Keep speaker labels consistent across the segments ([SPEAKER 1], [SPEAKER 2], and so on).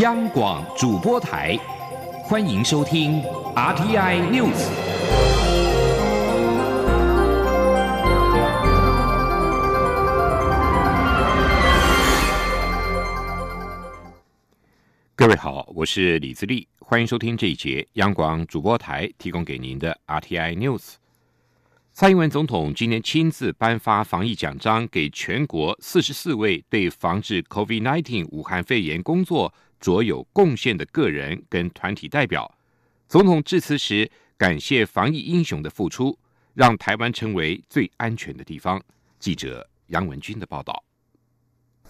[SPEAKER 1] 央广主播台，欢迎收听 RTI News。各位好，我是李自立，欢迎收听这一节央广主播台提供给您的 RTI News。蔡英文总统今天亲自颁发防疫奖章给全国四十四位对防治 COVID-19 武汉肺炎工作卓有贡献的个人跟团体代表。总统致辞时感谢防疫英雄的付出，让台湾成为最安全的地方。记者杨文军的报道。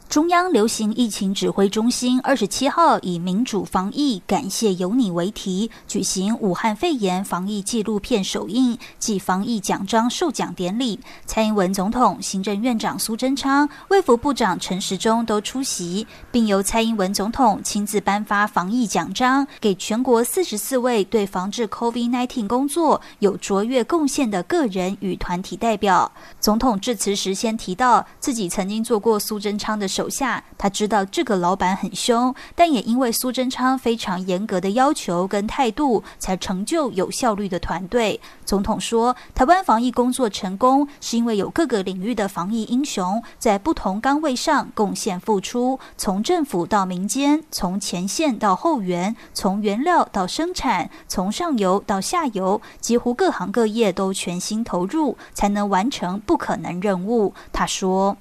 [SPEAKER 2] 中央流行疫情指挥中心二十七号以“民主防疫，感谢有你”为题，举行武汉肺炎防疫纪录片首映暨防疫奖章授奖典礼。蔡英文总统、行政院长苏贞昌、卫福部长陈时中都出席，并由蔡英文总统亲自颁发防疫奖章给全国四十四位对防治 COVID-19 工作有卓越贡献的个人与团体代表。总统致辞时先提到，自己曾经做过苏贞昌的。手下，他知道这个老板很凶，但也因为苏贞昌非常严格的要求跟态度，才成就有效率的团队。总统说，台湾防疫工作成功，是因为有各个领域的防疫英雄在不同岗位上贡献付出，从政府到民间，从前线到后援，从原料到生产，从上游到下游，几乎各行各业都全心投入，才能完成不可能任务。他说。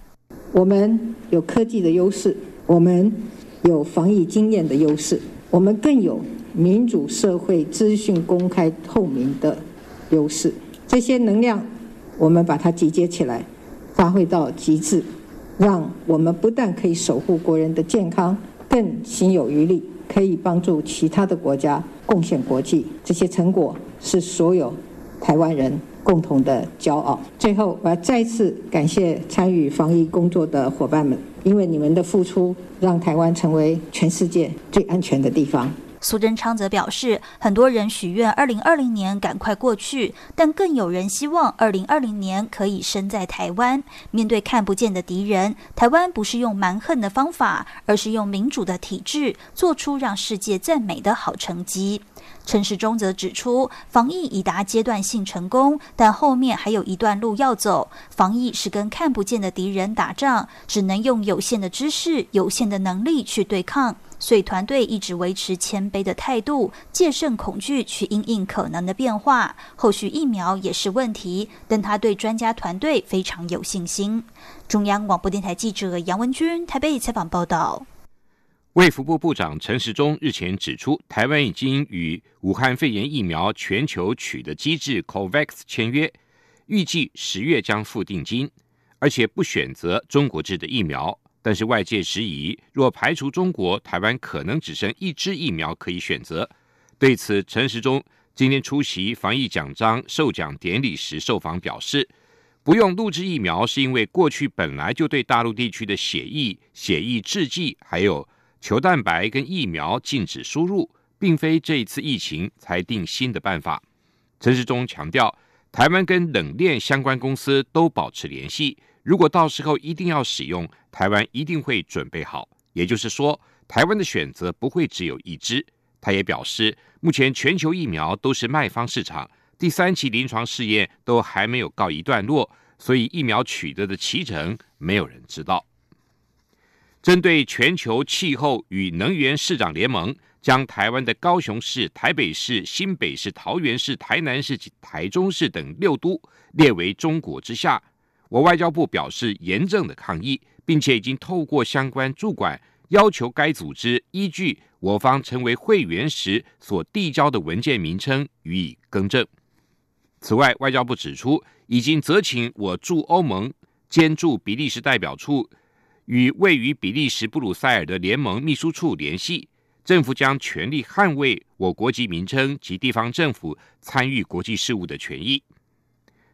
[SPEAKER 3] 我们有科技的优势，我们有防疫经验的优势，我们更有民主社会资讯公开透明的优势。这些能量，我们把它集结起来，发挥到极致，让我们不但可以守护国人的健康，更心有余力，可以帮助其他的国家贡献国际。这些成果是所有台湾人。共同的骄傲。最后，我要再次感谢参与防疫工作的伙伴们，因为你们的付出，让台湾成为全世界最安全的地方。
[SPEAKER 2] 苏贞昌则表示，很多人许愿二零二零年赶快过去，但更有人希望二零二零年可以生在台湾。面对看不见的敌人，台湾不是用蛮横的方法，而是用民主的体制，做出让世界赞美的好成绩。陈时中则指出，防疫已达阶段性成功，但后面还有一段路要走。防疫是跟看不见的敌人打仗，只能用有限的知识、有限的能力去对抗。所以团队一直维持谦卑的态度，戒慎恐惧，去应应可能的变化。后续疫苗也是问题，但他对专家团队非常有信心。中央广播电台记者杨文君台北采访报道。
[SPEAKER 1] 卫福部部长陈时中日前指出，台湾已经与武汉肺炎疫苗全球取得机制 COVAX 签约，预计十月将付定金，而且不选择中国制的疫苗。但是外界质疑，若排除中国，台湾可能只剩一支疫苗可以选择。对此，陈时中今天出席防疫奖章授奖典礼时受访表示，不用录制疫苗是因为过去本来就对大陆地区的血疫、血疫制剂还有。球蛋白跟疫苗禁止输入，并非这一次疫情才定新的办法。陈世忠强调，台湾跟冷链相关公司都保持联系，如果到时候一定要使用，台湾一定会准备好。也就是说，台湾的选择不会只有一支。他也表示，目前全球疫苗都是卖方市场，第三期临床试验都还没有告一段落，所以疫苗取得的脐程，没有人知道。针对全球气候与能源市长联盟将台湾的高雄市、台北市、新北市、桃园市、台南市及台中市等六都列为中国之下，我外交部表示严正的抗议，并且已经透过相关主管要求该组织依据我方成为会员时所递交的文件名称予以更正。此外，外交部指出，已经责请我驻欧盟兼驻比利时代表处。与位于比利时布鲁塞尔的联盟秘书处联系，政府将全力捍卫我国籍名称及地方政府参与国际事务的权益。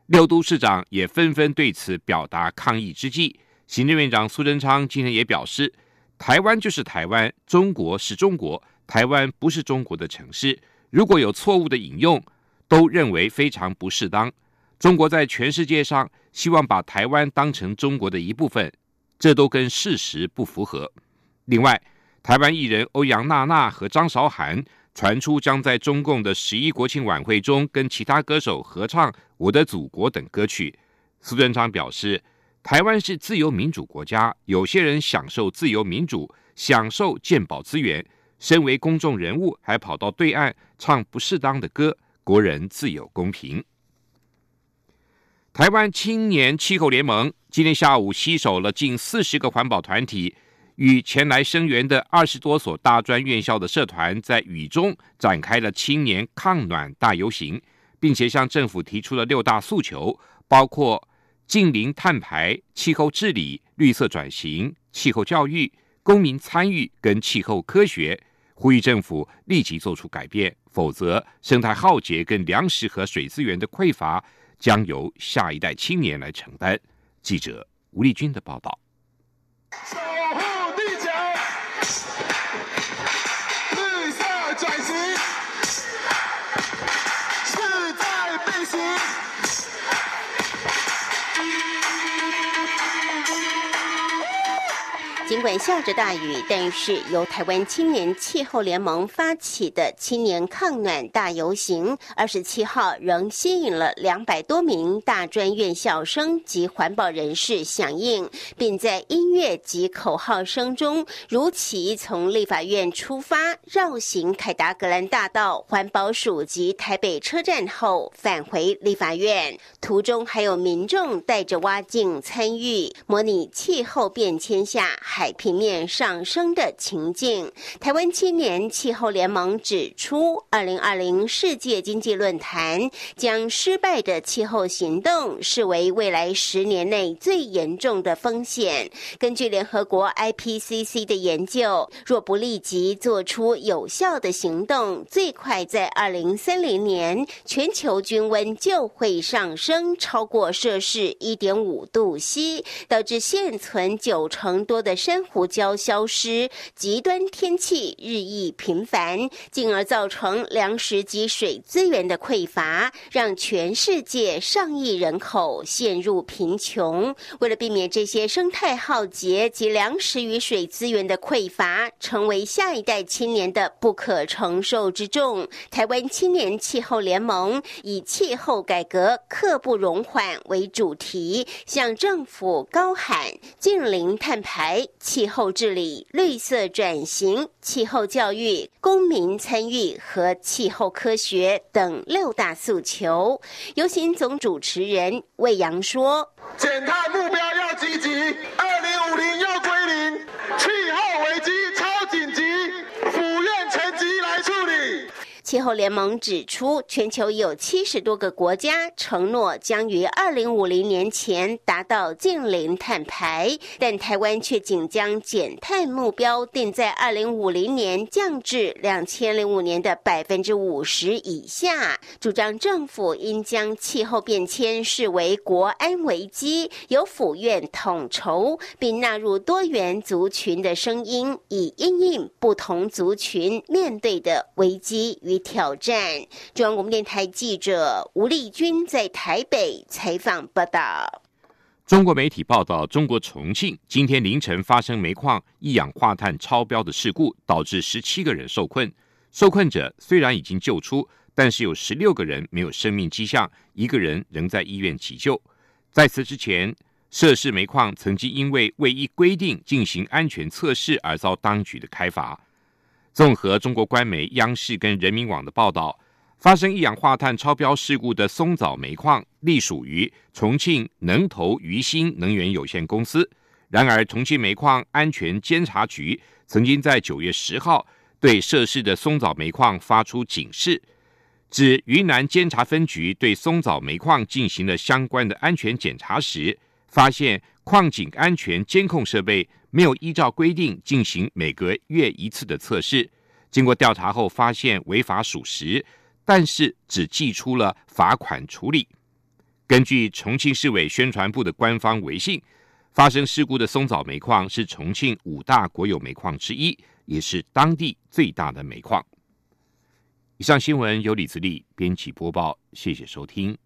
[SPEAKER 1] 六都市长也纷纷对此表达抗议之际，行政院长苏贞昌今天也表示：“台湾就是台湾，中国是中国，台湾不是中国的城市。如果有错误的引用，都认为非常不适当。中国在全世界上希望把台湾当成中国的一部分。”这都跟事实不符合。另外，台湾艺人欧阳娜娜和张韶涵传出将在中共的十一国庆晚会中跟其他歌手合唱《我的祖国》等歌曲。苏贞昌表示，台湾是自由民主国家，有些人享受自由民主，享受鉴宝资源，身为公众人物还跑到对岸唱不适当的歌，国人自有公平。台湾青年气候联盟今天下午携手了近四十个环保团体。与前来声援的二十多所大专院校的社团，在雨中展开了青年抗暖大游行，并且向政府提出了六大诉求，包括近零碳排、气候治理、绿色转型、气候教育、公民参与跟气候科学，呼吁政府立即做出改变，否则生态浩劫跟粮食和水资源的匮乏将由下一代青年来承担。记者吴丽君的报道。
[SPEAKER 4] 尽管下着大雨，但是由台湾青年气候联盟发起的青年抗暖大游行，二十七号仍吸引了两百多名大专院校生及环保人士响应，并在音乐及口号声中如期从立法院出发，绕行凯达格兰大道、环保署及台北车站后返回立法院。途中还有民众带着蛙镜参与，模拟气候变迁下海。平面上升的情境，台湾青年气候联盟指出，二零二零世界经济论坛将失败的气候行动视为未来十年内最严重的风险。根据联合国 IPCC 的研究，若不立即做出有效的行动，最快在二零三零年，全球均温就会上升超过摄氏一点五度 C，导致现存九成多的珊瑚礁消失，极端天气日益频繁，进而造成粮食及水资源的匮乏，让全世界上亿人口陷入贫穷。为了避免这些生态浩劫及粮食与水资源的匮乏成为下一代青年的不可承受之重，台湾青年气候联盟以气候改革刻不容缓为主题，向政府高喊近零碳排。气候治理、绿色转型、气候教育、公民参与和气候科学等六大诉求。有请总主持人魏阳说：“
[SPEAKER 5] 减碳目标要积极，二零五零要归零，气候危机超紧急，府院层级来处理。”
[SPEAKER 4] 气候联盟指出，全球有七十多个国家承诺将于二零五零年前达到净零碳排，但台湾却仅将减碳目标定在二零五零年降至两千零五年的百分之五十以下。主张政府应将气候变迁视为国安危机，由府院统筹，并纳入多元族群的声音，以应应不同族群面对的危机与。挑战。中央广播电台记者吴丽君在台北采访报道。
[SPEAKER 1] 中国媒体报道，中国重庆今天凌晨发生煤矿一氧化碳超标的事故，导致十七个人受困。受困者虽然已经救出，但是有十六个人没有生命迹象，一个人仍在医院急救。在此之前，涉事煤矿曾经因为未依规定进行安全测试而遭当局的开罚。综合中国官媒央视跟人民网的报道，发生一氧化碳超标事故的松藻煤矿隶属于重庆能投渝新能源有限公司。然而，重庆煤矿安全监察局曾经在九月十号对涉事的松藻煤矿发出警示，指云南监察分局对松藻煤矿进行了相关的安全检查时，发现矿井安全监控设备。没有依照规定进行每个月一次的测试，经过调查后发现违法属实，但是只寄出了罚款处理。根据重庆市委宣传部的官方微信，发生事故的松藻煤矿是重庆五大国有煤矿之一，也是当地最大的煤矿。以上新闻由李自力编辑播报，谢谢收听。